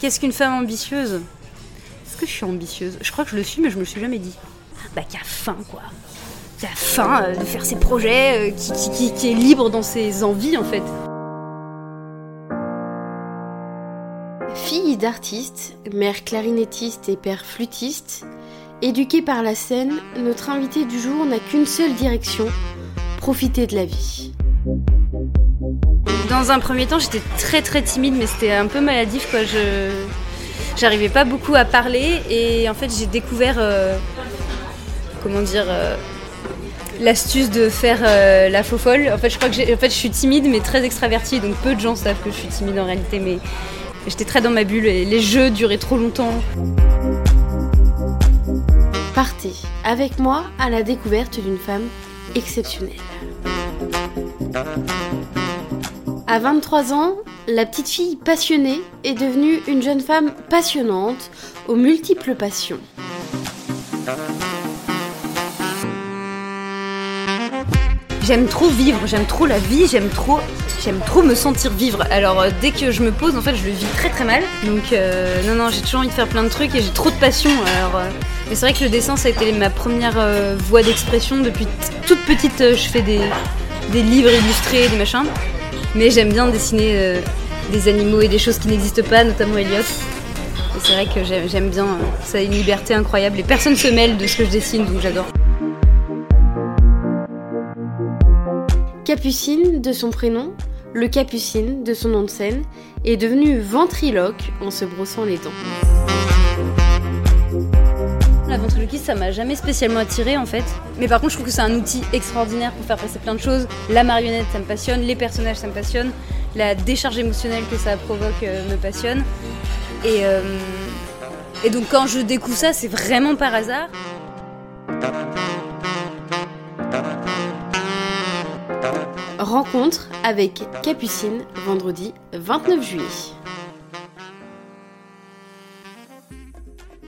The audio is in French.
Qu'est-ce qu'une femme ambitieuse Est-ce que je suis ambitieuse? Je crois que je le suis, mais je me le suis jamais dit. Bah, qui a faim, quoi. Qui a faim euh, de faire ses projets, euh, qui, qui- qui- qui est libre dans ses envies, en fait. Fille d'artiste, mère clarinettiste et père flûtiste, éduquée par la scène, notre invitée du jour n'a qu'une seule direction profiter de la vie. Dans un premier temps, j'étais très très timide, mais c'était un peu maladif, quoi. Je j'arrivais pas beaucoup à parler, et en fait, j'ai découvert, euh, comment dire, euh, l'astuce de faire euh, la faux folle. En fait, je crois que en fait, je suis timide, mais très extravertie, donc peu de gens savent que je suis timide en réalité, mais j'étais très dans ma bulle, et les jeux duraient trop longtemps. Partez avec moi à la découverte d'une femme exceptionnelle. À 23 ans, la petite fille passionnée est devenue une jeune femme passionnante aux multiples passions. J'aime trop vivre, j'aime trop la vie, j'aime trop, j'aime trop me sentir vivre. Alors euh, dès que je me pose, en fait, je le vis très très mal. Donc euh, non non, j'ai toujours envie de faire plein de trucs et j'ai trop de passion. Alors, euh, mais c'est vrai que le dessin, ça a été ma première voie d'expression depuis toute petite. je fais des, des livres illustrés, des machins. Mais j'aime bien dessiner euh, des animaux et des choses qui n'existent pas, notamment Elliot. Et c'est vrai que j'aime bien. euh, ça a une liberté incroyable et personne se mêle de ce que je dessine, donc j'adore. Capucine de son prénom, le Capucine de son nom de scène, est devenue ventriloque en se brossant les dents. La ventriloquisme, ça m'a jamais spécialement attiré en fait. Mais par contre, je trouve que c'est un outil extraordinaire pour faire passer plein de choses. La marionnette, ça me passionne. Les personnages, ça me passionne. La décharge émotionnelle que ça provoque euh, me passionne. Et, euh, et donc, quand je découvre ça, c'est vraiment par hasard. Rencontre avec Capucine vendredi 29 juillet.